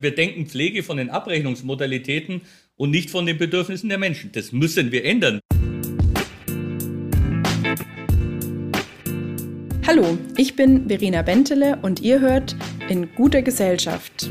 Wir denken Pflege von den Abrechnungsmodalitäten und nicht von den Bedürfnissen der Menschen. Das müssen wir ändern. Hallo, ich bin Verena Bentele und ihr hört in guter Gesellschaft.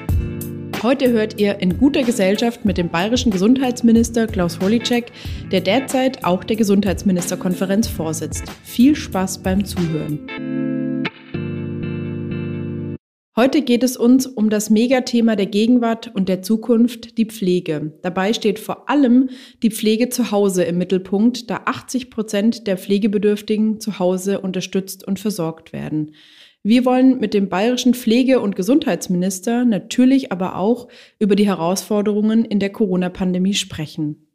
Heute hört ihr in guter Gesellschaft mit dem bayerischen Gesundheitsminister Klaus Holicek, der derzeit auch der Gesundheitsministerkonferenz vorsitzt. Viel Spaß beim Zuhören. Heute geht es uns um das Megathema der Gegenwart und der Zukunft, die Pflege. Dabei steht vor allem die Pflege zu Hause im Mittelpunkt, da 80 Prozent der Pflegebedürftigen zu Hause unterstützt und versorgt werden. Wir wollen mit dem bayerischen Pflege- und Gesundheitsminister natürlich aber auch über die Herausforderungen in der Corona-Pandemie sprechen.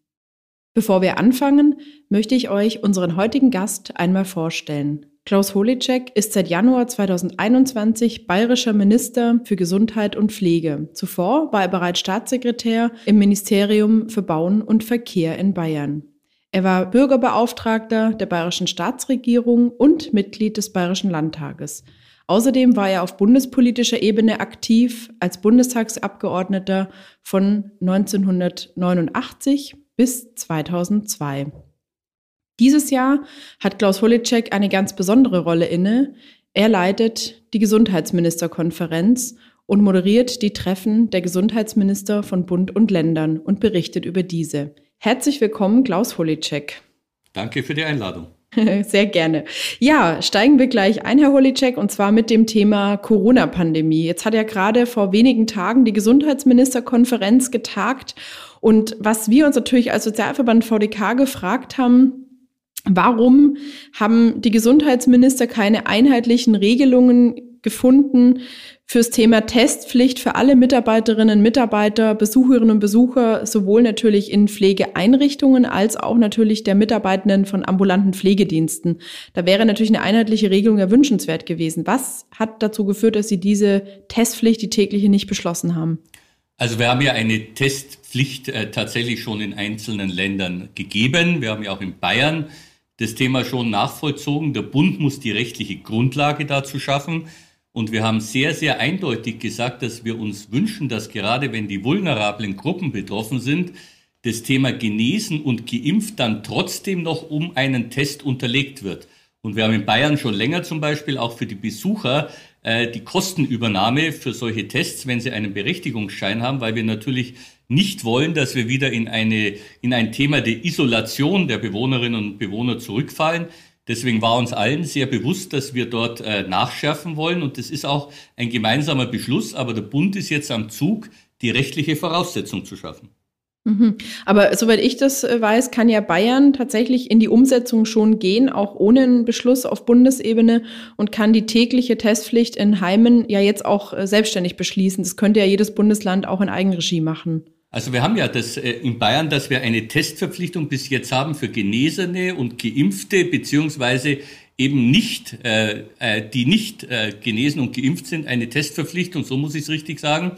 Bevor wir anfangen, möchte ich euch unseren heutigen Gast einmal vorstellen. Klaus Holicek ist seit Januar 2021 bayerischer Minister für Gesundheit und Pflege. Zuvor war er bereits Staatssekretär im Ministerium für Bauen und Verkehr in Bayern. Er war Bürgerbeauftragter der bayerischen Staatsregierung und Mitglied des Bayerischen Landtages. Außerdem war er auf bundespolitischer Ebene aktiv als Bundestagsabgeordneter von 1989 bis 2002. Dieses Jahr hat Klaus Holicek eine ganz besondere Rolle inne. Er leitet die Gesundheitsministerkonferenz und moderiert die Treffen der Gesundheitsminister von Bund und Ländern und berichtet über diese. Herzlich willkommen, Klaus Holicek. Danke für die Einladung. Sehr gerne. Ja, steigen wir gleich ein, Herr Holicek, und zwar mit dem Thema Corona-Pandemie. Jetzt hat ja gerade vor wenigen Tagen die Gesundheitsministerkonferenz getagt. Und was wir uns natürlich als Sozialverband VDK gefragt haben, Warum haben die Gesundheitsminister keine einheitlichen Regelungen gefunden fürs Thema Testpflicht für alle Mitarbeiterinnen, Mitarbeiter, Besucherinnen und Besucher, sowohl natürlich in Pflegeeinrichtungen als auch natürlich der Mitarbeitenden von ambulanten Pflegediensten. Da wäre natürlich eine einheitliche Regelung ja wünschenswert gewesen. Was hat dazu geführt, dass Sie diese Testpflicht, die tägliche, nicht beschlossen haben? Also wir haben ja eine Testpflicht äh, tatsächlich schon in einzelnen Ländern gegeben. Wir haben ja auch in Bayern das Thema schon nachvollzogen. Der Bund muss die rechtliche Grundlage dazu schaffen. Und wir haben sehr, sehr eindeutig gesagt, dass wir uns wünschen, dass gerade wenn die vulnerablen Gruppen betroffen sind, das Thema genesen und geimpft dann trotzdem noch um einen Test unterlegt wird. Und wir haben in Bayern schon länger zum Beispiel auch für die Besucher äh, die Kostenübernahme für solche Tests, wenn sie einen Berechtigungsschein haben, weil wir natürlich nicht wollen, dass wir wieder in eine, in ein Thema der Isolation der Bewohnerinnen und Bewohner zurückfallen. Deswegen war uns allen sehr bewusst, dass wir dort äh, nachschärfen wollen. Und das ist auch ein gemeinsamer Beschluss. Aber der Bund ist jetzt am Zug, die rechtliche Voraussetzung zu schaffen. Mhm. Aber soweit ich das äh, weiß, kann ja Bayern tatsächlich in die Umsetzung schon gehen, auch ohne einen Beschluss auf Bundesebene und kann die tägliche Testpflicht in Heimen ja jetzt auch äh, selbstständig beschließen. Das könnte ja jedes Bundesland auch in Eigenregie machen. Also wir haben ja das äh, in Bayern, dass wir eine Testverpflichtung bis jetzt haben für Genesene und Geimpfte, beziehungsweise eben nicht, äh, äh, die nicht äh, genesen und geimpft sind, eine Testverpflichtung, so muss ich es richtig sagen.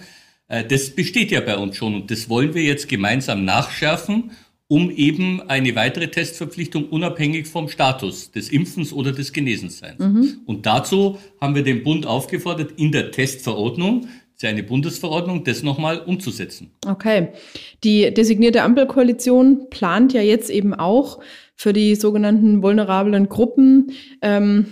Äh, das besteht ja bei uns schon und das wollen wir jetzt gemeinsam nachschärfen, um eben eine weitere Testverpflichtung unabhängig vom Status des Impfens oder des Genesenseins. Mhm. Und dazu haben wir den Bund aufgefordert, in der Testverordnung ist ja eine Bundesverordnung, das nochmal umzusetzen. Okay. Die designierte Ampelkoalition plant ja jetzt eben auch für die sogenannten vulnerablen Gruppen ähm,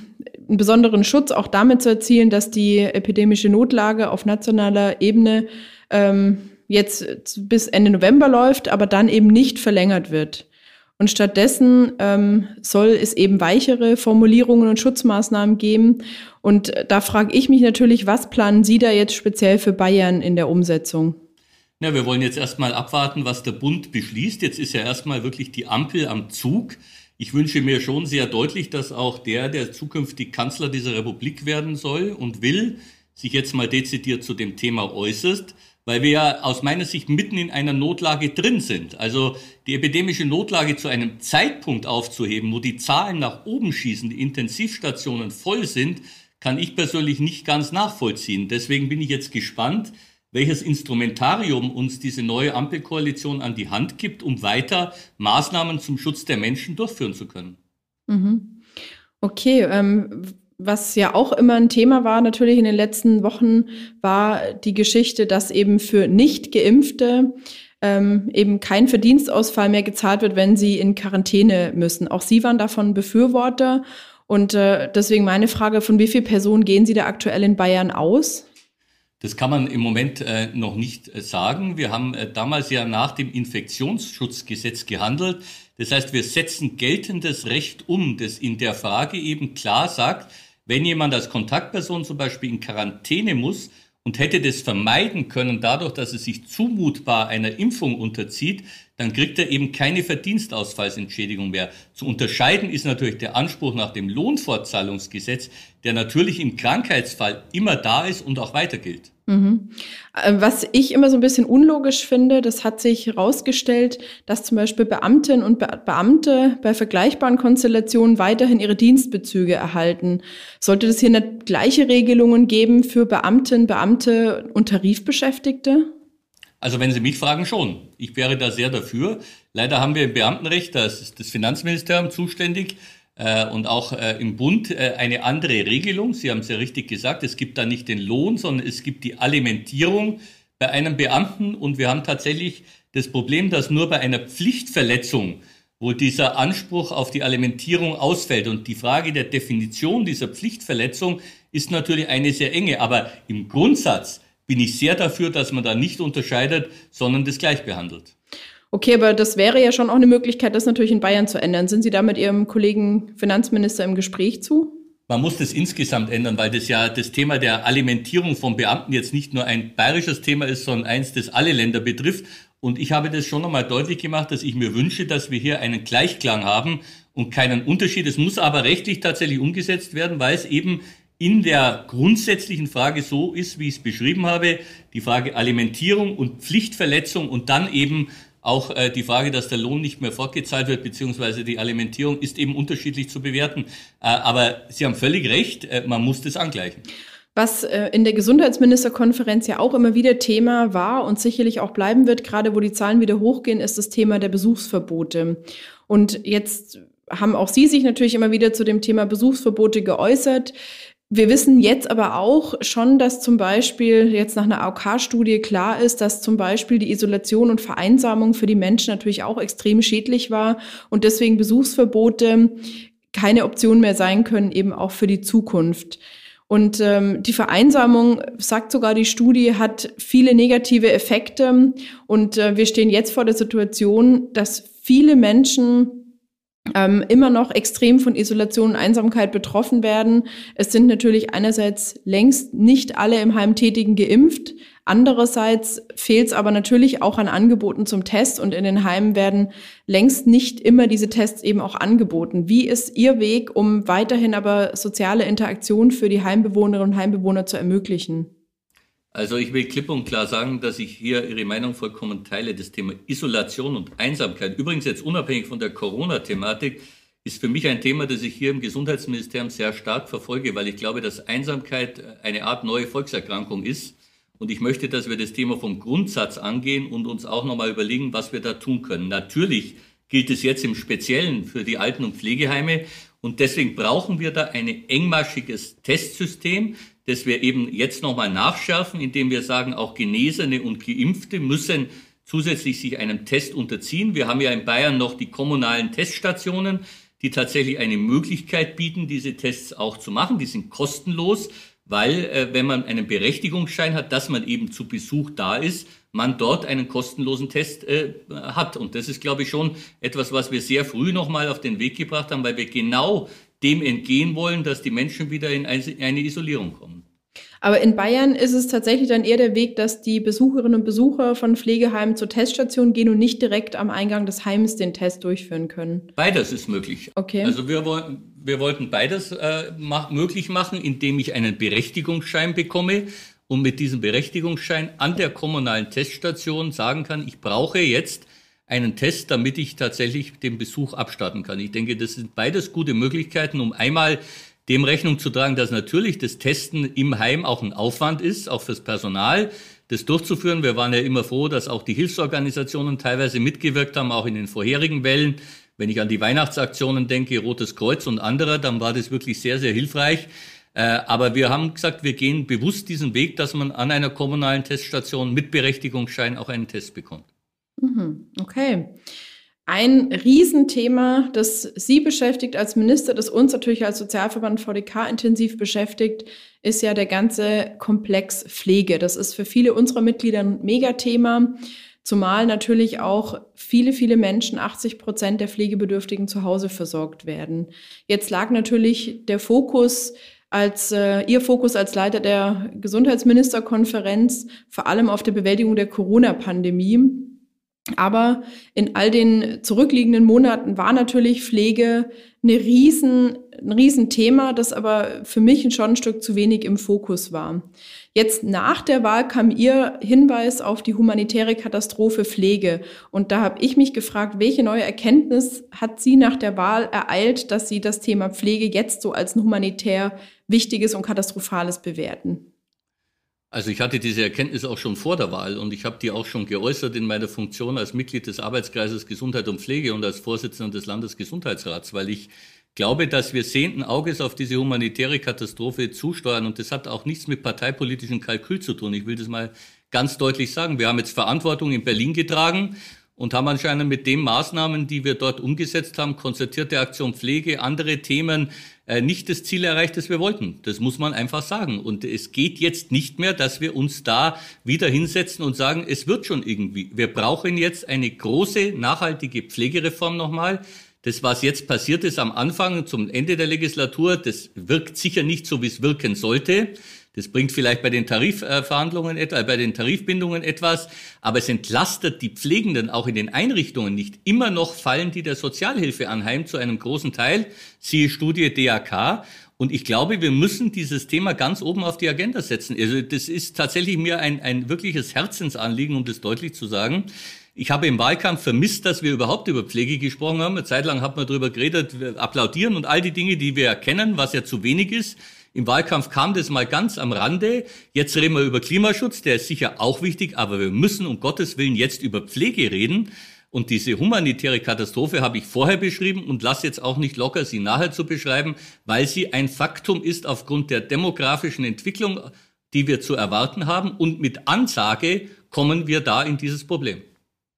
einen besonderen Schutz auch damit zu erzielen, dass die epidemische Notlage auf nationaler Ebene ähm, jetzt bis Ende November läuft, aber dann eben nicht verlängert wird. Und stattdessen ähm, soll es eben weichere Formulierungen und Schutzmaßnahmen geben. Und da frage ich mich natürlich, was planen Sie da jetzt speziell für Bayern in der Umsetzung? Ja, wir wollen jetzt erstmal abwarten, was der Bund beschließt. Jetzt ist ja erstmal wirklich die Ampel am Zug. Ich wünsche mir schon sehr deutlich, dass auch der, der zukünftig Kanzler dieser Republik werden soll und will, sich jetzt mal dezidiert zu dem Thema äußert weil wir ja aus meiner Sicht mitten in einer Notlage drin sind. Also die epidemische Notlage zu einem Zeitpunkt aufzuheben, wo die Zahlen nach oben schießen, die Intensivstationen voll sind, kann ich persönlich nicht ganz nachvollziehen. Deswegen bin ich jetzt gespannt, welches Instrumentarium uns diese neue Ampelkoalition an die Hand gibt, um weiter Maßnahmen zum Schutz der Menschen durchführen zu können. Mhm. Okay, ähm, was ja auch immer ein Thema war, natürlich in den letzten Wochen, war die Geschichte, dass eben für nicht geimpfte ähm, eben kein Verdienstausfall mehr gezahlt wird, wenn sie in Quarantäne müssen. Auch Sie waren davon Befürworter. Und äh, deswegen meine Frage, von wie vielen Personen gehen Sie da aktuell in Bayern aus? Das kann man im Moment äh, noch nicht äh, sagen. Wir haben äh, damals ja nach dem Infektionsschutzgesetz gehandelt. Das heißt, wir setzen geltendes Recht um, das in der Frage eben klar sagt, wenn jemand als Kontaktperson zum Beispiel in Quarantäne muss und hätte das vermeiden können dadurch, dass er sich zumutbar einer Impfung unterzieht, dann kriegt er eben keine Verdienstausfallsentschädigung mehr. Zu unterscheiden ist natürlich der Anspruch nach dem Lohnfortzahlungsgesetz, der natürlich im Krankheitsfall immer da ist und auch weiter gilt. Mhm. Äh, was ich immer so ein bisschen unlogisch finde, das hat sich herausgestellt, dass zum Beispiel Beamtinnen und Be Beamte bei vergleichbaren Konstellationen weiterhin ihre Dienstbezüge erhalten. Sollte es hier nicht gleiche Regelungen geben für Beamtinnen, Beamte und Tarifbeschäftigte? Also wenn Sie mich fragen, schon. Ich wäre da sehr dafür. Leider haben wir im Beamtenrecht, da ist das Finanzministerium zuständig, äh, und auch äh, im Bund äh, eine andere Regelung. Sie haben es ja richtig gesagt, es gibt da nicht den Lohn, sondern es gibt die Alimentierung bei einem Beamten. Und wir haben tatsächlich das Problem, dass nur bei einer Pflichtverletzung wo dieser Anspruch auf die Alimentierung ausfällt. Und die Frage der Definition dieser Pflichtverletzung ist natürlich eine sehr enge. Aber im Grundsatz bin ich sehr dafür, dass man da nicht unterscheidet, sondern das gleich behandelt. Okay, aber das wäre ja schon auch eine Möglichkeit, das natürlich in Bayern zu ändern. Sind Sie da mit Ihrem Kollegen Finanzminister im Gespräch zu? Man muss das insgesamt ändern, weil das ja das Thema der Alimentierung von Beamten jetzt nicht nur ein bayerisches Thema ist, sondern eins, das alle Länder betrifft. Und ich habe das schon einmal deutlich gemacht, dass ich mir wünsche, dass wir hier einen Gleichklang haben und keinen Unterschied. Es muss aber rechtlich tatsächlich umgesetzt werden, weil es eben in der grundsätzlichen Frage so ist, wie ich es beschrieben habe, die Frage Alimentierung und Pflichtverletzung und dann eben auch äh, die Frage, dass der Lohn nicht mehr fortgezahlt wird, beziehungsweise die Alimentierung ist eben unterschiedlich zu bewerten. Äh, aber Sie haben völlig recht, äh, man muss das angleichen. Was äh, in der Gesundheitsministerkonferenz ja auch immer wieder Thema war und sicherlich auch bleiben wird, gerade wo die Zahlen wieder hochgehen, ist das Thema der Besuchsverbote. Und jetzt haben auch Sie sich natürlich immer wieder zu dem Thema Besuchsverbote geäußert. Wir wissen jetzt aber auch schon, dass zum Beispiel jetzt nach einer AOK-Studie klar ist, dass zum Beispiel die Isolation und Vereinsamung für die Menschen natürlich auch extrem schädlich war und deswegen Besuchsverbote keine Option mehr sein können, eben auch für die Zukunft. Und ähm, die Vereinsamung, sagt sogar die Studie, hat viele negative Effekte. Und äh, wir stehen jetzt vor der Situation, dass viele Menschen ähm, immer noch extrem von Isolation und Einsamkeit betroffen werden. Es sind natürlich einerseits längst nicht alle im Heim Tätigen geimpft. Andererseits fehlt es aber natürlich auch an Angeboten zum Test und in den Heimen werden längst nicht immer diese Tests eben auch angeboten. Wie ist Ihr Weg, um weiterhin aber soziale Interaktion für die Heimbewohnerinnen und Heimbewohner zu ermöglichen? Also ich will klipp und klar sagen, dass ich hier Ihre Meinung vollkommen teile. Das Thema Isolation und Einsamkeit, übrigens jetzt unabhängig von der Corona-Thematik, ist für mich ein Thema, das ich hier im Gesundheitsministerium sehr stark verfolge, weil ich glaube, dass Einsamkeit eine Art neue Volkserkrankung ist. Und ich möchte, dass wir das Thema vom Grundsatz angehen und uns auch nochmal überlegen, was wir da tun können. Natürlich gilt es jetzt im Speziellen für die Alten- und Pflegeheime. Und deswegen brauchen wir da ein engmaschiges Testsystem, das wir eben jetzt nochmal nachschärfen, indem wir sagen, auch Genesene und Geimpfte müssen zusätzlich sich einem Test unterziehen. Wir haben ja in Bayern noch die kommunalen Teststationen, die tatsächlich eine Möglichkeit bieten, diese Tests auch zu machen. Die sind kostenlos, weil äh, wenn man einen Berechtigungsschein hat, dass man eben zu Besuch da ist, man dort einen kostenlosen Test äh, hat. Und das ist, glaube ich, schon etwas, was wir sehr früh nochmal auf den Weg gebracht haben, weil wir genau dem entgehen wollen, dass die Menschen wieder in eine Isolierung kommen. Aber in Bayern ist es tatsächlich dann eher der Weg, dass die Besucherinnen und Besucher von Pflegeheimen zur Teststation gehen und nicht direkt am Eingang des Heims den Test durchführen können. Beides ist möglich. Okay. Also wir, wir wollten beides äh, mach, möglich machen, indem ich einen Berechtigungsschein bekomme und mit diesem Berechtigungsschein an der kommunalen Teststation sagen kann, ich brauche jetzt einen Test, damit ich tatsächlich den Besuch abstatten kann. Ich denke, das sind beides gute Möglichkeiten, um einmal dem Rechnung zu tragen, dass natürlich das Testen im Heim auch ein Aufwand ist, auch fürs Personal, das durchzuführen. Wir waren ja immer froh, dass auch die Hilfsorganisationen teilweise mitgewirkt haben, auch in den vorherigen Wellen. Wenn ich an die Weihnachtsaktionen denke, Rotes Kreuz und andere, dann war das wirklich sehr, sehr hilfreich. Äh, aber wir haben gesagt, wir gehen bewusst diesen Weg, dass man an einer kommunalen Teststation mit Berechtigungsschein auch einen Test bekommt. Mhm, okay. Ein Riesenthema, das Sie beschäftigt als Minister, das uns natürlich als Sozialverband VDK intensiv beschäftigt, ist ja der ganze Komplex Pflege. Das ist für viele unserer Mitglieder ein Megathema, zumal natürlich auch viele, viele Menschen, 80 Prozent der Pflegebedürftigen zu Hause versorgt werden. Jetzt lag natürlich der Fokus als äh, Ihr Fokus als Leiter der Gesundheitsministerkonferenz vor allem auf der Bewältigung der Corona-Pandemie. Aber in all den zurückliegenden Monaten war natürlich Pflege eine riesen, ein Riesenthema, das aber für mich schon ein Stück zu wenig im Fokus war. Jetzt nach der Wahl kam Ihr Hinweis auf die humanitäre Katastrophe Pflege. Und da habe ich mich gefragt, welche neue Erkenntnis hat Sie nach der Wahl ereilt, dass Sie das Thema Pflege jetzt so als ein humanitär Wichtiges und Katastrophales bewerten? Also ich hatte diese Erkenntnis auch schon vor der Wahl und ich habe die auch schon geäußert in meiner Funktion als Mitglied des Arbeitskreises Gesundheit und Pflege und als Vorsitzender des Landesgesundheitsrats, weil ich glaube, dass wir sehenden Auges auf diese humanitäre Katastrophe zusteuern und das hat auch nichts mit parteipolitischem Kalkül zu tun. Ich will das mal ganz deutlich sagen. Wir haben jetzt Verantwortung in Berlin getragen und haben anscheinend mit den Maßnahmen, die wir dort umgesetzt haben, konzertierte Aktion Pflege, andere Themen, nicht das Ziel erreicht, das wir wollten. Das muss man einfach sagen. Und es geht jetzt nicht mehr, dass wir uns da wieder hinsetzen und sagen, es wird schon irgendwie. Wir brauchen jetzt eine große, nachhaltige Pflegereform nochmal. Das, was jetzt passiert ist am Anfang zum Ende der Legislatur, das wirkt sicher nicht so, wie es wirken sollte. Das bringt vielleicht bei den Tarifverhandlungen, etwa, bei den Tarifbindungen etwas, aber es entlastet die Pflegenden auch in den Einrichtungen nicht. Immer noch fallen die der Sozialhilfe anheim zu einem großen Teil, siehe Studie DAK. Und ich glaube, wir müssen dieses Thema ganz oben auf die Agenda setzen. Also das ist tatsächlich mir ein, ein wirkliches Herzensanliegen, um das deutlich zu sagen. Ich habe im Wahlkampf vermisst, dass wir überhaupt über Pflege gesprochen haben. Eine Zeit lang hat man darüber geredet, applaudieren und all die Dinge, die wir erkennen, was ja zu wenig ist. Im Wahlkampf kam das mal ganz am Rande. Jetzt reden wir über Klimaschutz, der ist sicher auch wichtig, aber wir müssen um Gottes Willen jetzt über Pflege reden. Und diese humanitäre Katastrophe habe ich vorher beschrieben und lasse jetzt auch nicht locker, sie nachher zu beschreiben, weil sie ein Faktum ist aufgrund der demografischen Entwicklung, die wir zu erwarten haben. Und mit Ansage kommen wir da in dieses Problem.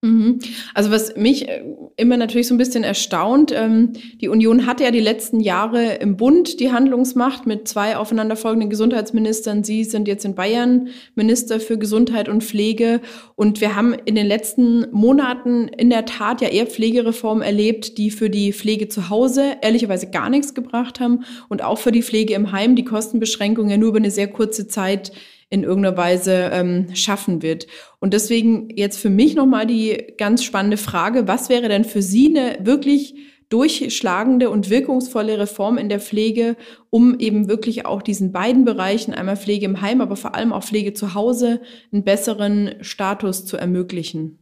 Mhm. Also was mich äh, immer natürlich so ein bisschen erstaunt, ähm, die Union hatte ja die letzten Jahre im Bund die Handlungsmacht mit zwei aufeinanderfolgenden Gesundheitsministern. Sie sind jetzt in Bayern Minister für Gesundheit und Pflege. Und wir haben in den letzten Monaten in der Tat ja eher Pflegereformen erlebt, die für die Pflege zu Hause ehrlicherweise gar nichts gebracht haben und auch für die Pflege im Heim die Kostenbeschränkung ja nur über eine sehr kurze Zeit in irgendeiner Weise ähm, schaffen wird. Und deswegen jetzt für mich nochmal die ganz spannende Frage, was wäre denn für Sie eine wirklich durchschlagende und wirkungsvolle Reform in der Pflege, um eben wirklich auch diesen beiden Bereichen, einmal Pflege im Heim, aber vor allem auch Pflege zu Hause, einen besseren Status zu ermöglichen?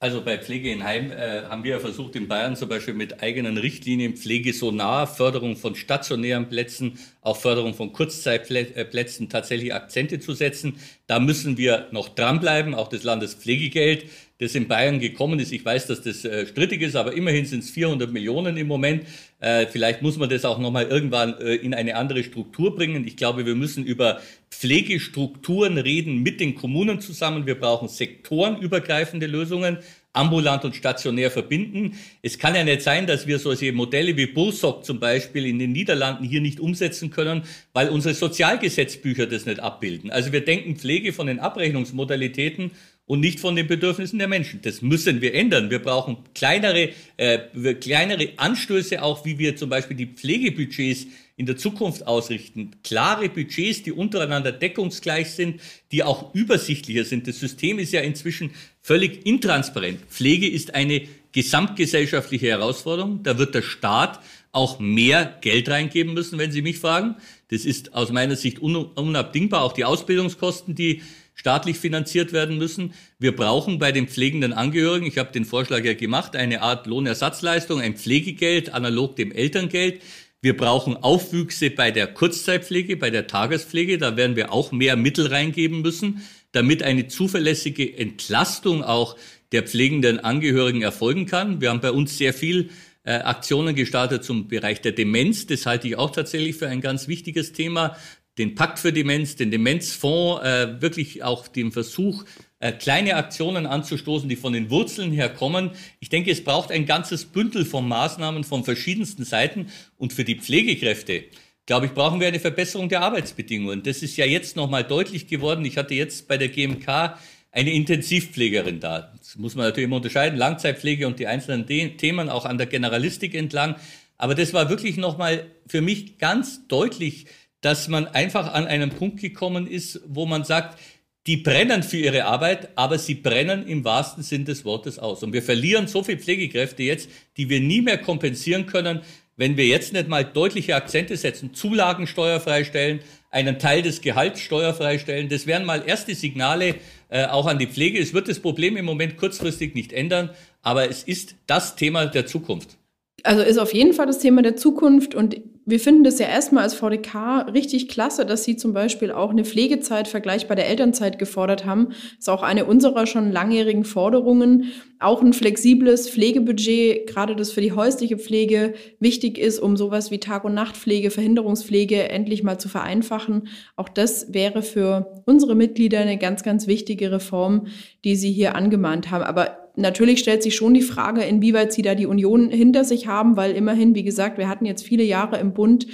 Also bei Pflege in Heim äh, haben wir versucht, in Bayern zum Beispiel mit eigenen Richtlinien Pflege so nah, Förderung von stationären Plätzen, auch Förderung von Kurzzeitplätzen tatsächlich Akzente zu setzen. Da müssen wir noch dranbleiben, auch das Landespflegegeld das in Bayern gekommen ist. Ich weiß, dass das äh, strittig ist, aber immerhin sind es 400 Millionen im Moment. Äh, vielleicht muss man das auch nochmal irgendwann äh, in eine andere Struktur bringen. Ich glaube, wir müssen über Pflegestrukturen reden mit den Kommunen zusammen. Wir brauchen sektorenübergreifende Lösungen ambulant und stationär verbinden. Es kann ja nicht sein, dass wir solche Modelle wie Bullsock zum Beispiel in den Niederlanden hier nicht umsetzen können, weil unsere Sozialgesetzbücher das nicht abbilden. Also wir denken Pflege von den Abrechnungsmodalitäten und nicht von den Bedürfnissen der Menschen. Das müssen wir ändern. Wir brauchen kleinere, äh, kleinere Anstöße, auch wie wir zum Beispiel die Pflegebudgets in der Zukunft ausrichten. Klare Budgets, die untereinander deckungsgleich sind, die auch übersichtlicher sind. Das System ist ja inzwischen völlig intransparent. Pflege ist eine gesamtgesellschaftliche Herausforderung. Da wird der Staat auch mehr Geld reingeben müssen, wenn Sie mich fragen. Das ist aus meiner Sicht unabdingbar. Auch die Ausbildungskosten, die staatlich finanziert werden müssen. Wir brauchen bei den pflegenden Angehörigen, ich habe den Vorschlag ja gemacht, eine Art Lohnersatzleistung, ein Pflegegeld analog dem Elterngeld. Wir brauchen Aufwüchse bei der Kurzzeitpflege, bei der Tagespflege. Da werden wir auch mehr Mittel reingeben müssen, damit eine zuverlässige Entlastung auch der pflegenden Angehörigen erfolgen kann. Wir haben bei uns sehr viel äh, Aktionen gestartet zum Bereich der Demenz. Das halte ich auch tatsächlich für ein ganz wichtiges Thema. Den Pakt für Demenz, den Demenzfonds, äh, wirklich auch den Versuch, äh, kleine Aktionen anzustoßen, die von den Wurzeln her kommen. Ich denke, es braucht ein ganzes Bündel von Maßnahmen von verschiedensten Seiten. Und für die Pflegekräfte, glaube ich, brauchen wir eine Verbesserung der Arbeitsbedingungen. Das ist ja jetzt nochmal deutlich geworden. Ich hatte jetzt bei der GMK eine Intensivpflegerin da. Das muss man natürlich immer unterscheiden, Langzeitpflege und die einzelnen Themen auch an der Generalistik entlang. Aber das war wirklich nochmal für mich ganz deutlich, dass man einfach an einen Punkt gekommen ist, wo man sagt, die brennen für ihre Arbeit, aber sie brennen im wahrsten Sinn des Wortes aus. Und wir verlieren so viele Pflegekräfte jetzt, die wir nie mehr kompensieren können, wenn wir jetzt nicht mal deutliche Akzente setzen, Zulagen steuerfrei stellen, einen Teil des Gehalts steuerfrei stellen. Das wären mal erste Signale äh, auch an die Pflege. Es wird das Problem im Moment kurzfristig nicht ändern, aber es ist das Thema der Zukunft. Also ist auf jeden Fall das Thema der Zukunft und wir finden das ja erstmal als VDK richtig klasse, dass Sie zum Beispiel auch eine Pflegezeit vergleichbar der Elternzeit gefordert haben. Das ist auch eine unserer schon langjährigen Forderungen. Auch ein flexibles Pflegebudget, gerade das für die häusliche Pflege wichtig ist, um sowas wie Tag- und Nachtpflege, Verhinderungspflege endlich mal zu vereinfachen. Auch das wäre für unsere Mitglieder eine ganz, ganz wichtige Reform, die Sie hier angemahnt haben. Aber Natürlich stellt sich schon die Frage, inwieweit sie da die Union hinter sich haben, weil immerhin, wie gesagt, wir hatten jetzt viele Jahre im Bund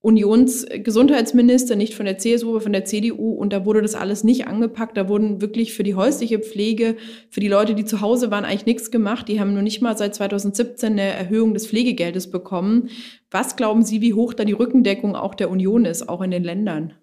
Unionsgesundheitsminister, nicht von der CSU, aber von der CDU. Und da wurde das alles nicht angepackt. Da wurden wirklich für die häusliche Pflege, für die Leute, die zu Hause waren, eigentlich nichts gemacht. Die haben nur nicht mal seit 2017 eine Erhöhung des Pflegegeldes bekommen. Was glauben Sie, wie hoch da die Rückendeckung auch der Union ist, auch in den Ländern?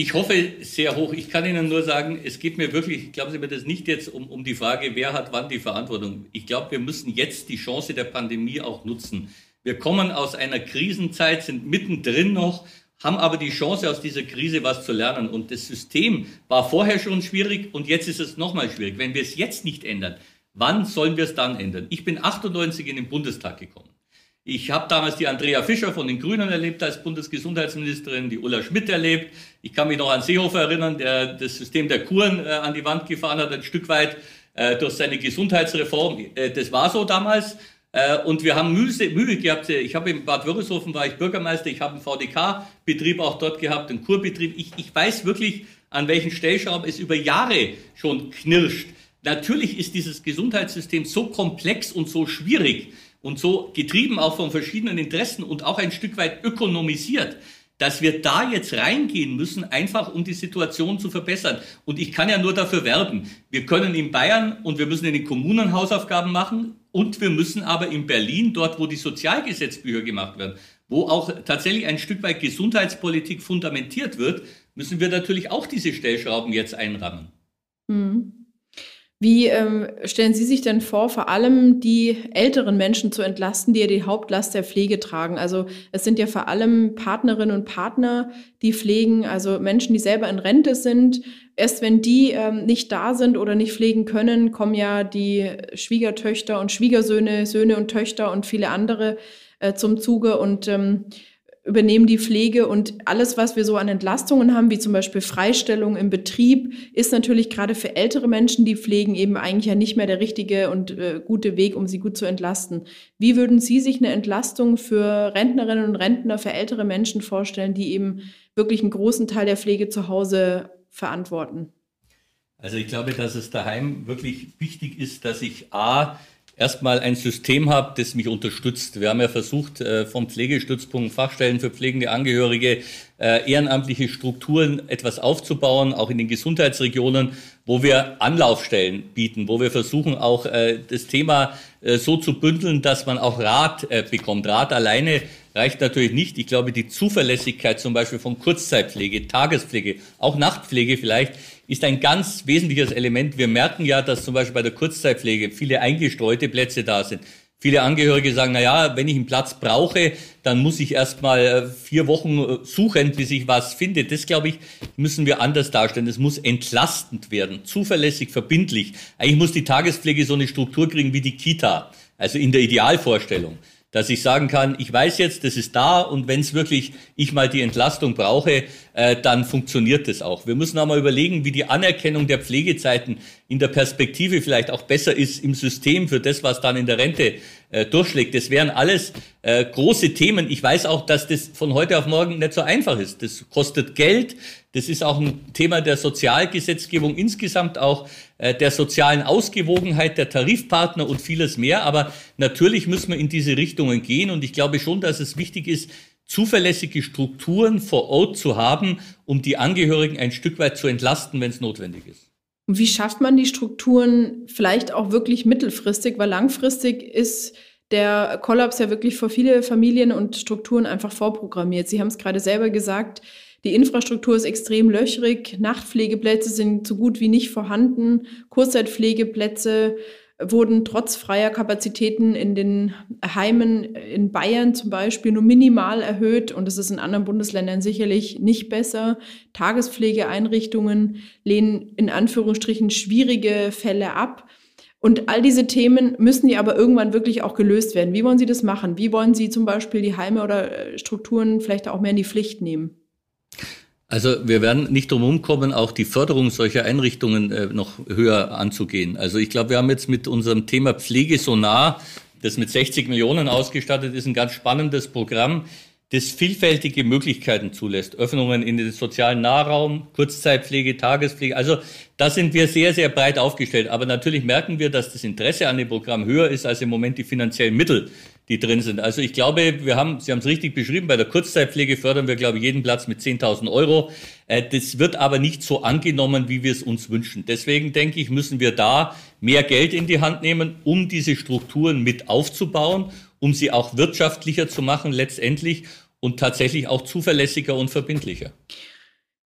Ich hoffe sehr hoch. Ich kann Ihnen nur sagen, es geht mir wirklich, glauben Sie mir das nicht jetzt um, um die Frage, wer hat wann die Verantwortung. Ich glaube, wir müssen jetzt die Chance der Pandemie auch nutzen. Wir kommen aus einer Krisenzeit, sind mittendrin noch, haben aber die Chance, aus dieser Krise was zu lernen. Und das System war vorher schon schwierig und jetzt ist es nochmal schwierig. Wenn wir es jetzt nicht ändern, wann sollen wir es dann ändern? Ich bin 98 in den Bundestag gekommen. Ich habe damals die Andrea Fischer von den Grünen erlebt als Bundesgesundheitsministerin, die Ulla Schmidt erlebt. Ich kann mich noch an Seehofer erinnern, der das System der Kuren äh, an die Wand gefahren hat, ein Stück weit äh, durch seine Gesundheitsreform. Äh, das war so damals. Äh, und wir haben Mühe, Mühe gehabt. Ich habe in Bad Wörishofen war ich Bürgermeister. Ich habe einen VDK-Betrieb auch dort gehabt, einen Kurbetrieb. Ich, ich weiß wirklich, an welchen Stellschrauben es über Jahre schon knirscht. Natürlich ist dieses Gesundheitssystem so komplex und so schwierig, und so getrieben auch von verschiedenen Interessen und auch ein Stück weit ökonomisiert, dass wir da jetzt reingehen müssen, einfach um die Situation zu verbessern. Und ich kann ja nur dafür werben. Wir können in Bayern und wir müssen in den Kommunen Hausaufgaben machen und wir müssen aber in Berlin, dort wo die Sozialgesetzbücher gemacht werden, wo auch tatsächlich ein Stück weit Gesundheitspolitik fundamentiert wird, müssen wir natürlich auch diese Stellschrauben jetzt einrammen. Mhm. Wie ähm, stellen Sie sich denn vor, vor allem die älteren Menschen zu entlasten, die ja die Hauptlast der Pflege tragen? Also es sind ja vor allem Partnerinnen und Partner, die pflegen, also Menschen, die selber in Rente sind. Erst wenn die ähm, nicht da sind oder nicht pflegen können, kommen ja die Schwiegertöchter und Schwiegersöhne, Söhne und Töchter und viele andere äh, zum Zuge. Und ähm, übernehmen die Pflege und alles, was wir so an Entlastungen haben, wie zum Beispiel Freistellung im Betrieb, ist natürlich gerade für ältere Menschen, die pflegen, eben eigentlich ja nicht mehr der richtige und äh, gute Weg, um sie gut zu entlasten. Wie würden Sie sich eine Entlastung für Rentnerinnen und Rentner, für ältere Menschen vorstellen, die eben wirklich einen großen Teil der Pflege zu Hause verantworten? Also ich glaube, dass es daheim wirklich wichtig ist, dass ich A, erstmal ein System habe, das mich unterstützt. Wir haben ja versucht, äh, vom Pflegestützpunkt Fachstellen für pflegende Angehörige äh, ehrenamtliche Strukturen etwas aufzubauen, auch in den Gesundheitsregionen, wo wir Anlaufstellen bieten, wo wir versuchen auch äh, das Thema äh, so zu bündeln, dass man auch Rat äh, bekommt. Rat alleine reicht natürlich nicht. Ich glaube, die Zuverlässigkeit zum Beispiel von Kurzzeitpflege, Tagespflege, auch Nachtpflege vielleicht, ist ein ganz wesentliches Element. Wir merken ja, dass zum Beispiel bei der Kurzzeitpflege viele eingestreute Plätze da sind. Viele Angehörige sagen, na ja, wenn ich einen Platz brauche, dann muss ich erst mal äh, vier Wochen äh, suchen, bis ich was finde. Das, glaube ich, müssen wir anders darstellen. Das muss entlastend werden, zuverlässig, verbindlich. Eigentlich muss die Tagespflege so eine Struktur kriegen wie die Kita, also in der Idealvorstellung dass ich sagen kann, ich weiß jetzt, das ist da und wenn es wirklich ich mal die Entlastung brauche, äh, dann funktioniert das auch. Wir müssen auch mal überlegen, wie die Anerkennung der Pflegezeiten in der Perspektive vielleicht auch besser ist im System für das, was dann in der Rente äh, durchschlägt. Das wären alles äh, große Themen. Ich weiß auch, dass das von heute auf morgen nicht so einfach ist. Das kostet Geld. Das ist auch ein Thema der Sozialgesetzgebung insgesamt auch äh, der sozialen Ausgewogenheit der Tarifpartner und vieles mehr. Aber natürlich müssen wir in diese Richtungen gehen. Und ich glaube schon, dass es wichtig ist, zuverlässige Strukturen vor Ort zu haben, um die Angehörigen ein Stück weit zu entlasten, wenn es notwendig ist. Und wie schafft man die Strukturen vielleicht auch wirklich mittelfristig? Weil langfristig ist der Kollaps ja wirklich für viele Familien und Strukturen einfach vorprogrammiert. Sie haben es gerade selber gesagt, die Infrastruktur ist extrem löchrig, Nachtpflegeplätze sind so gut wie nicht vorhanden, Kurzzeitpflegeplätze wurden trotz freier Kapazitäten in den Heimen in Bayern zum Beispiel nur minimal erhöht und das ist in anderen Bundesländern sicherlich nicht besser. Tagespflegeeinrichtungen lehnen in Anführungsstrichen schwierige Fälle ab. Und all diese Themen müssen ja aber irgendwann wirklich auch gelöst werden. Wie wollen Sie das machen? Wie wollen Sie zum Beispiel die Heime oder Strukturen vielleicht auch mehr in die Pflicht nehmen? Also wir werden nicht drum kommen, auch die Förderung solcher Einrichtungen äh, noch höher anzugehen. Also ich glaube, wir haben jetzt mit unserem Thema Pflege so nah, das mit 60 Millionen ausgestattet ist, ein ganz spannendes Programm, das vielfältige Möglichkeiten zulässt. Öffnungen in den sozialen Nahraum, Kurzzeitpflege, Tagespflege. Also da sind wir sehr, sehr breit aufgestellt. Aber natürlich merken wir, dass das Interesse an dem Programm höher ist als im Moment die finanziellen Mittel, die drin sind. Also ich glaube, wir haben, Sie haben es richtig beschrieben, bei der Kurzzeitpflege fördern wir, glaube ich, jeden Platz mit 10.000 Euro. Äh, das wird aber nicht so angenommen, wie wir es uns wünschen. Deswegen denke ich, müssen wir da mehr Geld in die Hand nehmen, um diese Strukturen mit aufzubauen, um sie auch wirtschaftlicher zu machen letztendlich und tatsächlich auch zuverlässiger und verbindlicher.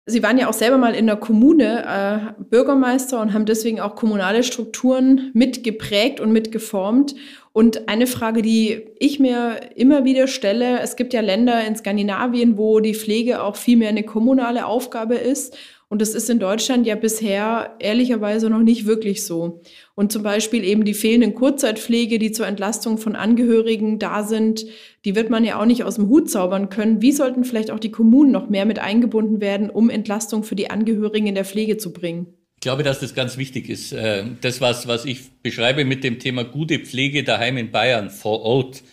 Sie waren ja auch selber mal in der Kommune äh, Bürgermeister und haben deswegen auch kommunale Strukturen mitgeprägt und mitgeformt. Und eine Frage, die ich mir immer wieder stelle, es gibt ja Länder in Skandinavien, wo die Pflege auch viel mehr eine kommunale Aufgabe ist. Und das ist in Deutschland ja bisher ehrlicherweise noch nicht wirklich so. Und zum Beispiel eben die fehlenden Kurzzeitpflege, die zur Entlastung von Angehörigen da sind, die wird man ja auch nicht aus dem Hut zaubern können. Wie sollten vielleicht auch die Kommunen noch mehr mit eingebunden werden, um Entlastung für die Angehörigen in der Pflege zu bringen? Ich glaube, dass das ganz wichtig ist. Äh, das, was, was ich beschreibe mit dem Thema gute Pflege daheim in Bayern vor Ort.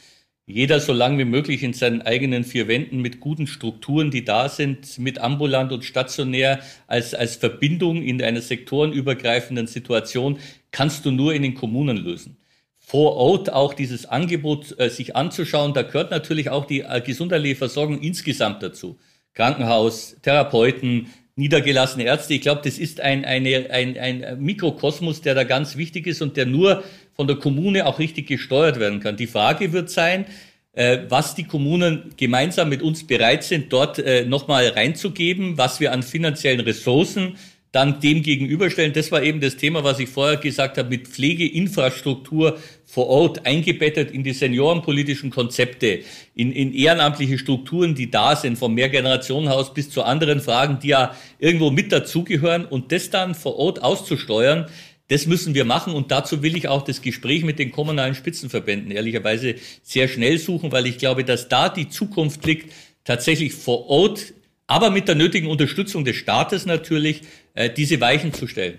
Jeder so lange wie möglich in seinen eigenen vier Wänden mit guten Strukturen, die da sind, mit ambulant und stationär als, als Verbindung in einer sektorenübergreifenden Situation, kannst du nur in den Kommunen lösen. Vor Ort auch dieses Angebot äh, sich anzuschauen, da gehört natürlich auch die äh, Versorgung insgesamt dazu. Krankenhaus, Therapeuten, niedergelassene Ärzte. Ich glaube, das ist ein, eine, ein, ein Mikrokosmos, der da ganz wichtig ist und der nur von der Kommune auch richtig gesteuert werden kann. Die Frage wird sein, äh, was die Kommunen gemeinsam mit uns bereit sind, dort äh, nochmal reinzugeben, was wir an finanziellen Ressourcen dann dem gegenüberstellen. Das war eben das Thema, was ich vorher gesagt habe, mit Pflegeinfrastruktur vor Ort eingebettet in die seniorenpolitischen Konzepte, in, in ehrenamtliche Strukturen, die da sind, vom Mehrgenerationenhaus bis zu anderen Fragen, die ja irgendwo mit dazugehören und das dann vor Ort auszusteuern, das müssen wir machen und dazu will ich auch das Gespräch mit den kommunalen Spitzenverbänden ehrlicherweise sehr schnell suchen, weil ich glaube, dass da die Zukunft liegt, tatsächlich vor Ort aber mit der nötigen Unterstützung des Staates natürlich, äh, diese Weichen zu stellen.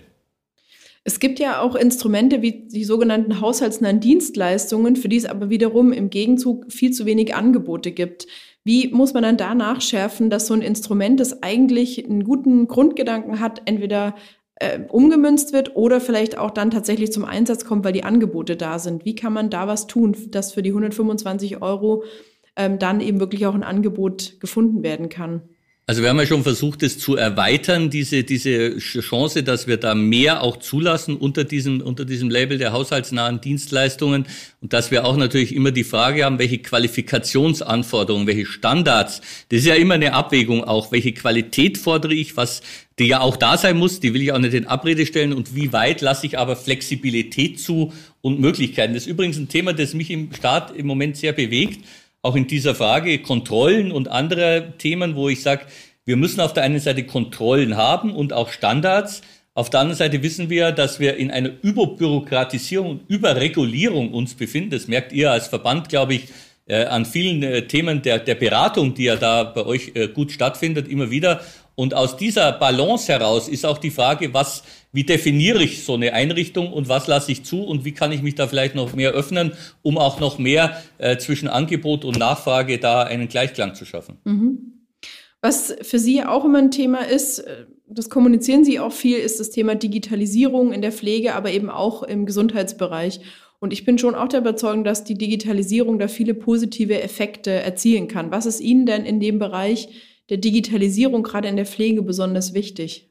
Es gibt ja auch Instrumente wie die sogenannten haushaltsnahen Dienstleistungen, für die es aber wiederum im Gegenzug viel zu wenig Angebote gibt. Wie muss man dann da nachschärfen, dass so ein Instrument, das eigentlich einen guten Grundgedanken hat, entweder äh, umgemünzt wird oder vielleicht auch dann tatsächlich zum Einsatz kommt, weil die Angebote da sind? Wie kann man da was tun, dass für die 125 Euro ähm, dann eben wirklich auch ein Angebot gefunden werden kann? Also wir haben ja schon versucht, es zu erweitern, diese, diese Chance, dass wir da mehr auch zulassen unter diesem, unter diesem Label der haushaltsnahen Dienstleistungen. Und dass wir auch natürlich immer die Frage haben, welche Qualifikationsanforderungen, welche Standards, das ist ja immer eine Abwägung auch, welche Qualität fordere ich, was die ja auch da sein muss, die will ich auch nicht in Abrede stellen. Und wie weit lasse ich aber Flexibilität zu und Möglichkeiten. Das ist übrigens ein Thema, das mich im Staat im Moment sehr bewegt auch in dieser Frage Kontrollen und andere Themen, wo ich sage, wir müssen auf der einen Seite Kontrollen haben und auch Standards. Auf der anderen Seite wissen wir, dass wir in einer Überbürokratisierung und Überregulierung uns befinden. Das merkt ihr als Verband, glaube ich, äh, an vielen äh, Themen der, der Beratung, die ja da bei euch äh, gut stattfindet, immer wieder. Und aus dieser Balance heraus ist auch die Frage, was, wie definiere ich so eine Einrichtung und was lasse ich zu und wie kann ich mich da vielleicht noch mehr öffnen, um auch noch mehr äh, zwischen Angebot und Nachfrage da einen Gleichklang zu schaffen. Mhm. Was für Sie auch immer ein Thema ist, äh, das kommunizieren Sie auch viel, ist das Thema Digitalisierung in der Pflege, aber eben auch im Gesundheitsbereich. Und ich bin schon auch der Überzeugung, dass die Digitalisierung da viele positive Effekte erzielen kann. Was ist Ihnen denn in dem Bereich der Digitalisierung gerade in der Pflege besonders wichtig?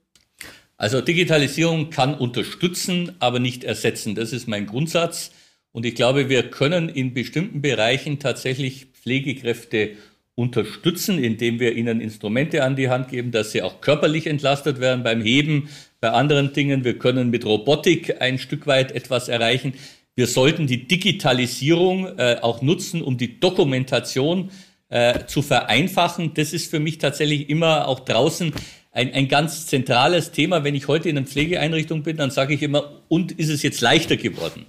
Also Digitalisierung kann unterstützen, aber nicht ersetzen. Das ist mein Grundsatz. Und ich glaube, wir können in bestimmten Bereichen tatsächlich Pflegekräfte unterstützen, indem wir ihnen Instrumente an die Hand geben, dass sie auch körperlich entlastet werden beim Heben, bei anderen Dingen. Wir können mit Robotik ein Stück weit etwas erreichen. Wir sollten die Digitalisierung äh, auch nutzen, um die Dokumentation äh, zu vereinfachen. Das ist für mich tatsächlich immer auch draußen ein, ein ganz zentrales Thema. Wenn ich heute in einer Pflegeeinrichtung bin, dann sage ich immer, und ist es jetzt leichter geworden?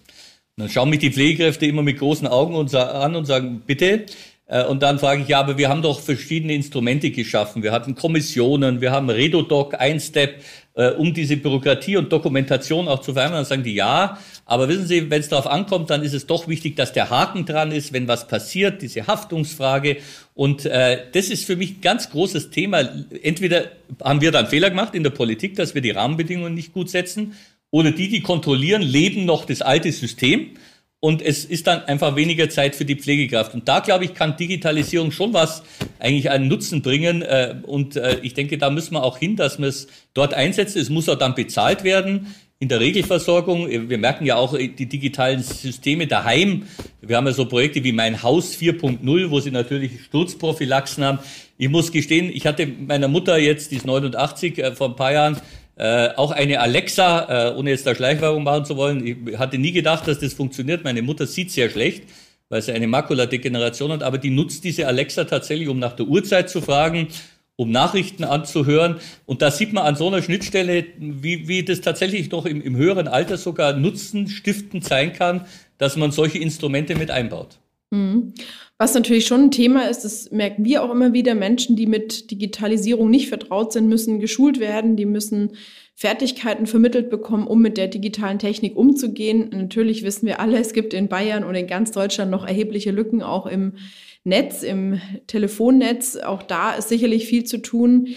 Und dann schauen mich die Pflegekräfte immer mit großen Augen und an und sagen, bitte. Äh, und dann frage ich, ja, aber wir haben doch verschiedene Instrumente geschaffen. Wir hatten Kommissionen, wir haben Redodoc, Einstep, äh, um diese Bürokratie und Dokumentation auch zu vereinbaren. Dann sagen die, ja, aber wissen Sie, wenn es darauf ankommt, dann ist es doch wichtig, dass der Haken dran ist, wenn was passiert, diese Haftungsfrage. Und äh, das ist für mich ein ganz großes Thema. Entweder haben wir dann Fehler gemacht in der Politik, dass wir die Rahmenbedingungen nicht gut setzen, oder die, die kontrollieren, leben noch das alte System und es ist dann einfach weniger Zeit für die Pflegekraft. Und da, glaube ich, kann Digitalisierung schon was eigentlich einen Nutzen bringen. Äh, und äh, ich denke, da müssen wir auch hin, dass wir es dort einsetzen. Es muss auch dann bezahlt werden in der Regelversorgung. Wir merken ja auch die digitalen Systeme daheim. Wir haben ja so Projekte wie Mein Haus 4.0, wo sie natürlich Sturzprophylaxen haben. Ich muss gestehen, ich hatte meiner Mutter jetzt, die ist 89, äh, vor ein paar Jahren äh, auch eine Alexa, äh, ohne jetzt da Schleichwerbung machen zu wollen, ich hatte nie gedacht, dass das funktioniert. Meine Mutter sieht sehr schlecht, weil sie eine Makuladegeneration hat, aber die nutzt diese Alexa tatsächlich, um nach der Uhrzeit zu fragen, um Nachrichten anzuhören. Und da sieht man an so einer Schnittstelle, wie, wie das tatsächlich noch im, im höheren Alter sogar Nutzen stiftend sein kann, dass man solche Instrumente mit einbaut. Mhm. Was natürlich schon ein Thema ist, das merken wir auch immer wieder, Menschen, die mit Digitalisierung nicht vertraut sind, müssen geschult werden, die müssen Fertigkeiten vermittelt bekommen, um mit der digitalen Technik umzugehen. Natürlich wissen wir alle, es gibt in Bayern und in ganz Deutschland noch erhebliche Lücken, auch im Netz, im Telefonnetz. Auch da ist sicherlich viel zu tun.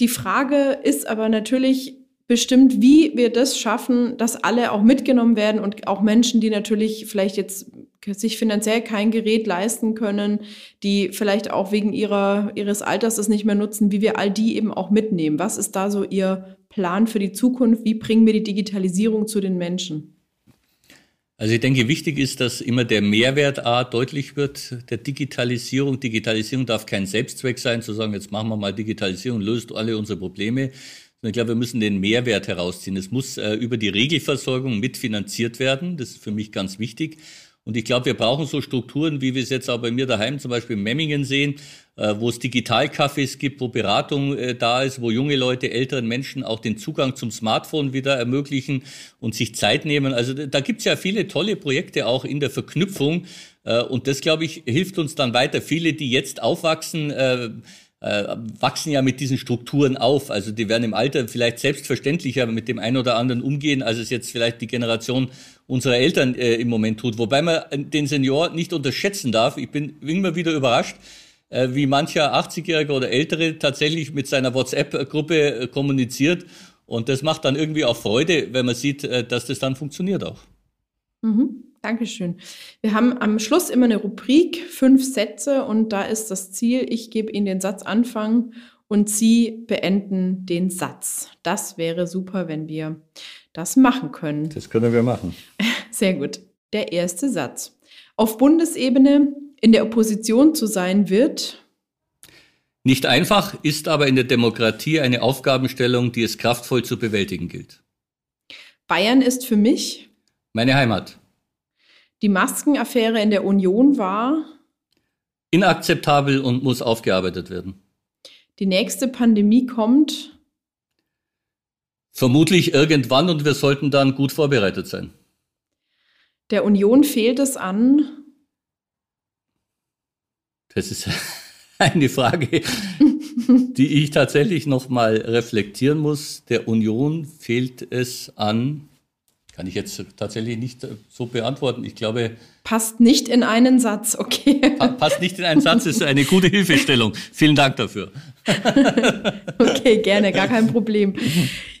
Die Frage ist aber natürlich, bestimmt, wie wir das schaffen, dass alle auch mitgenommen werden und auch Menschen, die natürlich vielleicht jetzt sich finanziell kein Gerät leisten können, die vielleicht auch wegen ihrer, ihres Alters es nicht mehr nutzen, wie wir all die eben auch mitnehmen. Was ist da so Ihr Plan für die Zukunft? Wie bringen wir die Digitalisierung zu den Menschen? Also ich denke, wichtig ist, dass immer der Mehrwert A deutlich wird der Digitalisierung. Digitalisierung darf kein Selbstzweck sein, zu sagen, jetzt machen wir mal Digitalisierung, löst alle unsere Probleme. Ich glaube, wir müssen den Mehrwert herausziehen. Es muss äh, über die Regelversorgung mitfinanziert werden. Das ist für mich ganz wichtig. Und ich glaube, wir brauchen so Strukturen, wie wir es jetzt auch bei mir daheim zum Beispiel in Memmingen sehen, äh, wo es Digitalcafés gibt, wo Beratung äh, da ist, wo junge Leute, älteren Menschen auch den Zugang zum Smartphone wieder ermöglichen und sich Zeit nehmen. Also da gibt's ja viele tolle Projekte auch in der Verknüpfung. Äh, und das, glaube ich, hilft uns dann weiter. Viele, die jetzt aufwachsen, äh, äh, wachsen ja mit diesen Strukturen auf. Also die werden im Alter vielleicht selbstverständlicher mit dem einen oder anderen umgehen, als es jetzt vielleicht die Generation unserer Eltern äh, im Moment tut. Wobei man den Senior nicht unterschätzen darf. Ich bin immer wieder überrascht, äh, wie mancher 80-Jährige oder Ältere tatsächlich mit seiner WhatsApp-Gruppe äh, kommuniziert. Und das macht dann irgendwie auch Freude, wenn man sieht, äh, dass das dann funktioniert auch. Mhm. Dankeschön. Wir haben am Schluss immer eine Rubrik, fünf Sätze und da ist das Ziel, ich gebe Ihnen den Satzanfang und Sie beenden den Satz. Das wäre super, wenn wir das machen können. Das können wir machen. Sehr gut. Der erste Satz. Auf Bundesebene in der Opposition zu sein wird. Nicht einfach, ist aber in der Demokratie eine Aufgabenstellung, die es kraftvoll zu bewältigen gilt. Bayern ist für mich meine Heimat. Die Maskenaffäre in der Union war inakzeptabel und muss aufgearbeitet werden. Die nächste Pandemie kommt vermutlich irgendwann und wir sollten dann gut vorbereitet sein. Der Union fehlt es an. Das ist eine Frage, die ich tatsächlich noch mal reflektieren muss. Der Union fehlt es an kann ich jetzt tatsächlich nicht äh, so beantworten. Ich glaube. Passt nicht in einen Satz, okay. Passt nicht in einen Satz, ist eine gute Hilfestellung. Vielen Dank dafür. okay, gerne, gar kein Problem.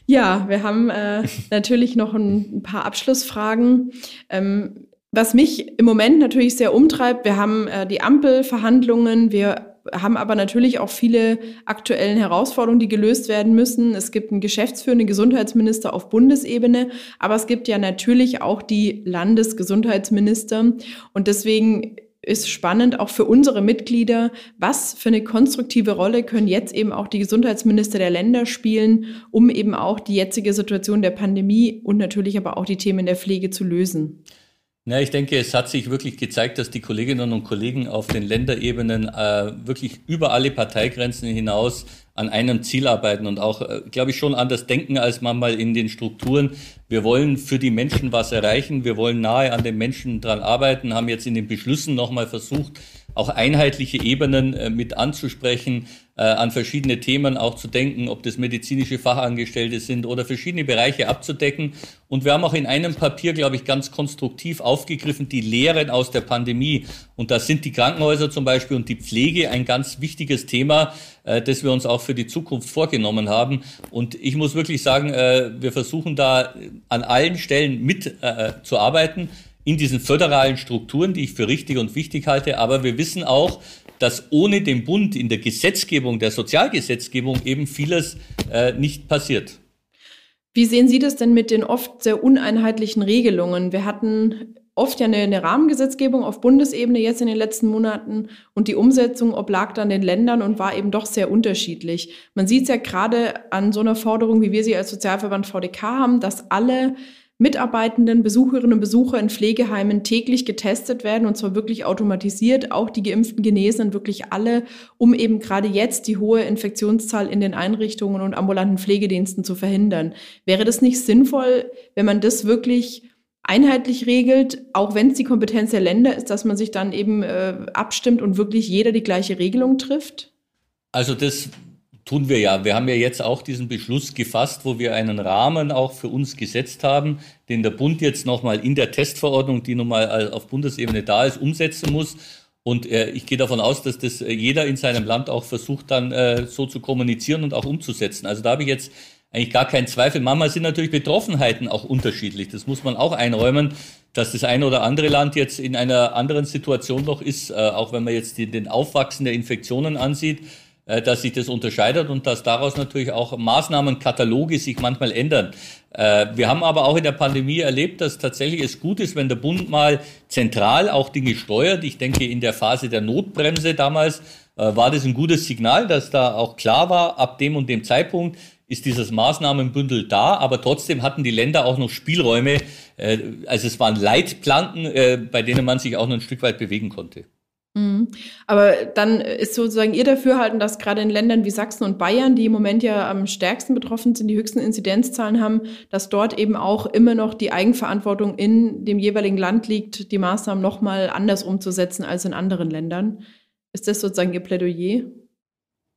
Ja, wir haben äh, natürlich noch ein, ein paar Abschlussfragen. Ähm, was mich im Moment natürlich sehr umtreibt, wir haben äh, die Ampelverhandlungen, wir haben aber natürlich auch viele aktuellen Herausforderungen, die gelöst werden müssen. Es gibt einen geschäftsführenden Gesundheitsminister auf Bundesebene, aber es gibt ja natürlich auch die Landesgesundheitsminister. Und deswegen ist spannend auch für unsere Mitglieder, was für eine konstruktive Rolle können jetzt eben auch die Gesundheitsminister der Länder spielen, um eben auch die jetzige Situation der Pandemie und natürlich aber auch die Themen der Pflege zu lösen. Ja, ich denke, es hat sich wirklich gezeigt, dass die Kolleginnen und Kollegen auf den Länderebenen äh, wirklich über alle Parteigrenzen hinaus an einem Ziel arbeiten und auch, äh, glaube ich, schon anders denken als manchmal in den Strukturen. Wir wollen für die Menschen was erreichen, wir wollen nahe an den Menschen dran arbeiten, haben jetzt in den Beschlüssen nochmal versucht, auch einheitliche Ebenen äh, mit anzusprechen, äh, an verschiedene Themen auch zu denken, ob das medizinische Fachangestellte sind oder verschiedene Bereiche abzudecken. Und wir haben auch in einem Papier, glaube ich, ganz konstruktiv aufgegriffen, die Lehren aus der Pandemie. Und da sind die Krankenhäuser zum Beispiel und die Pflege ein ganz wichtiges Thema, äh, das wir uns auch für die Zukunft vorgenommen haben. Und ich muss wirklich sagen, wir versuchen da an allen Stellen mit zu in diesen föderalen Strukturen, die ich für richtig und wichtig halte. Aber wir wissen auch, dass ohne den Bund in der Gesetzgebung, der Sozialgesetzgebung eben vieles äh, nicht passiert. Wie sehen Sie das denn mit den oft sehr uneinheitlichen Regelungen? Wir hatten oft ja eine, eine, Rahmengesetzgebung auf Bundesebene jetzt in den letzten Monaten und die Umsetzung oblag dann den Ländern und war eben doch sehr unterschiedlich. Man sieht es ja gerade an so einer Forderung, wie wir sie als Sozialverband VDK haben, dass alle Mitarbeitenden, Besucherinnen und Besucher in Pflegeheimen täglich getestet werden und zwar wirklich automatisiert, auch die geimpften Genesenen, wirklich alle, um eben gerade jetzt die hohe Infektionszahl in den Einrichtungen und ambulanten Pflegediensten zu verhindern. Wäre das nicht sinnvoll, wenn man das wirklich einheitlich regelt, auch wenn es die Kompetenz der Länder ist, dass man sich dann eben äh, abstimmt und wirklich jeder die gleiche Regelung trifft? Also das tun wir ja. Wir haben ja jetzt auch diesen Beschluss gefasst, wo wir einen Rahmen auch für uns gesetzt haben, den der Bund jetzt nochmal in der Testverordnung, die nun mal auf Bundesebene da ist, umsetzen muss. Und äh, ich gehe davon aus, dass das äh, jeder in seinem Land auch versucht, dann äh, so zu kommunizieren und auch umzusetzen. Also da habe ich jetzt eigentlich gar keinen Zweifel. Manchmal sind natürlich Betroffenheiten auch unterschiedlich. Das muss man auch einräumen, dass das eine oder andere Land jetzt in einer anderen Situation noch ist, äh, auch wenn man jetzt die, den Aufwachsen der Infektionen ansieht. Äh, dass sich das unterscheidet und dass daraus natürlich auch Maßnahmenkataloge sich manchmal ändern. Äh, wir haben aber auch in der Pandemie erlebt, dass tatsächlich es gut ist, wenn der Bund mal zentral auch Dinge steuert. Ich denke, in der Phase der Notbremse damals äh, war das ein gutes Signal, dass da auch klar war, ab dem und dem Zeitpunkt ist dieses Maßnahmenbündel da, aber trotzdem hatten die Länder auch noch Spielräume. Also es waren Leitplanken, bei denen man sich auch noch ein Stück weit bewegen konnte. Mhm. Aber dann ist sozusagen Ihr Dafürhalten, dass gerade in Ländern wie Sachsen und Bayern, die im Moment ja am stärksten betroffen sind, die höchsten Inzidenzzahlen haben, dass dort eben auch immer noch die Eigenverantwortung in dem jeweiligen Land liegt, die Maßnahmen nochmal anders umzusetzen als in anderen Ländern. Ist das sozusagen Ihr Plädoyer?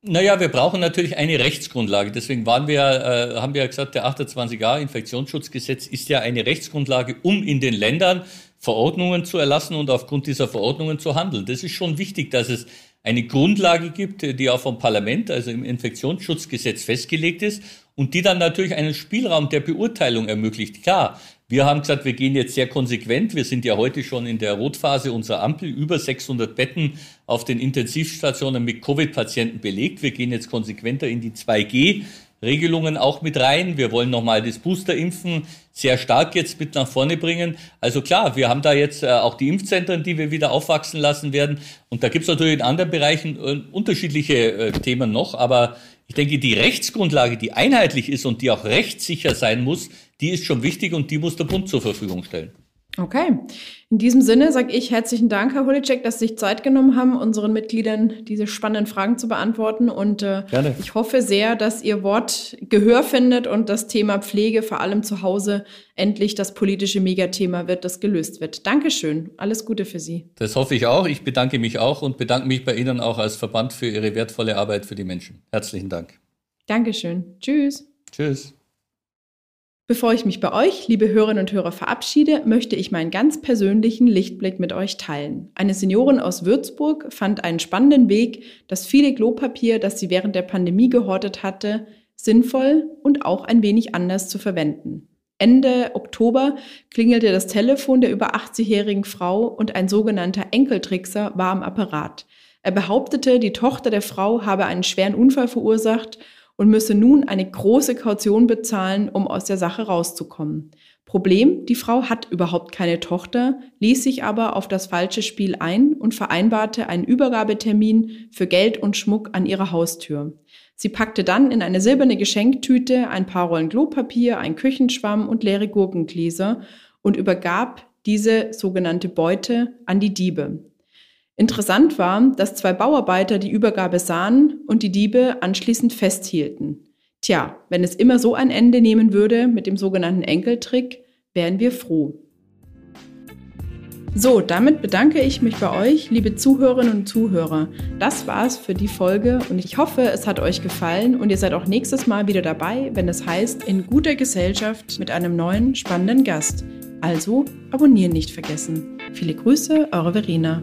Naja, wir brauchen natürlich eine Rechtsgrundlage. Deswegen waren wir, äh, haben wir ja gesagt, der 28a Infektionsschutzgesetz ist ja eine Rechtsgrundlage, um in den Ländern Verordnungen zu erlassen und aufgrund dieser Verordnungen zu handeln. Das ist schon wichtig, dass es eine Grundlage gibt, die auch vom Parlament, also im Infektionsschutzgesetz festgelegt ist und die dann natürlich einen Spielraum der Beurteilung ermöglicht. Klar, Wir haben gesagt, wir gehen jetzt sehr konsequent. Wir sind ja heute schon in der Rotphase unserer Ampel. Über 600 Betten auf den Intensivstationen mit Covid-Patienten belegt. Wir gehen jetzt konsequenter in die 2G. Regelungen auch mit rein. Wir wollen nochmal das Boosterimpfen sehr stark jetzt mit nach vorne bringen. Also klar, wir haben da jetzt äh, auch die Impfzentren, die wir wieder aufwachsen lassen werden. Und da gibt es natürlich in anderen Bereichen äh, unterschiedliche äh, Themen noch. Aber ich denke, die Rechtsgrundlage, die einheitlich ist und die auch rechtssicher sein muss, die ist schon wichtig und die muss der Bund zur Verfügung stellen. Okay. In diesem Sinne sage ich herzlichen Dank, Herr Holicek, dass Sie sich Zeit genommen haben, unseren Mitgliedern diese spannenden Fragen zu beantworten. Und äh, ich hoffe sehr, dass Ihr Wort Gehör findet und das Thema Pflege, vor allem zu Hause, endlich das politische Megathema wird, das gelöst wird. Dankeschön. Alles Gute für Sie. Das hoffe ich auch. Ich bedanke mich auch und bedanke mich bei Ihnen auch als Verband für Ihre wertvolle Arbeit für die Menschen. Herzlichen Dank. Dankeschön. Tschüss. Tschüss. Bevor ich mich bei euch, liebe Hörerinnen und Hörer, verabschiede, möchte ich meinen ganz persönlichen Lichtblick mit euch teilen. Eine Seniorin aus Würzburg fand einen spannenden Weg, das viele Klopapier, das sie während der Pandemie gehortet hatte, sinnvoll und auch ein wenig anders zu verwenden. Ende Oktober klingelte das Telefon der über 80-jährigen Frau und ein sogenannter Enkeltrickser war am Apparat. Er behauptete, die Tochter der Frau habe einen schweren Unfall verursacht und müsse nun eine große Kaution bezahlen, um aus der Sache rauszukommen. Problem, die Frau hat überhaupt keine Tochter, ließ sich aber auf das falsche Spiel ein und vereinbarte einen Übergabetermin für Geld und Schmuck an ihrer Haustür. Sie packte dann in eine silberne Geschenktüte ein paar Rollen Klopapier, ein Küchenschwamm und leere Gurkengläser und übergab diese sogenannte Beute an die Diebe. Interessant war, dass zwei Bauarbeiter die Übergabe sahen und die Diebe anschließend festhielten. Tja, wenn es immer so ein Ende nehmen würde mit dem sogenannten Enkeltrick, wären wir froh. So, damit bedanke ich mich bei euch, liebe Zuhörerinnen und Zuhörer. Das war's für die Folge und ich hoffe, es hat euch gefallen und ihr seid auch nächstes Mal wieder dabei, wenn es heißt In guter Gesellschaft mit einem neuen spannenden Gast. Also abonnieren nicht vergessen. Viele Grüße, eure Verena.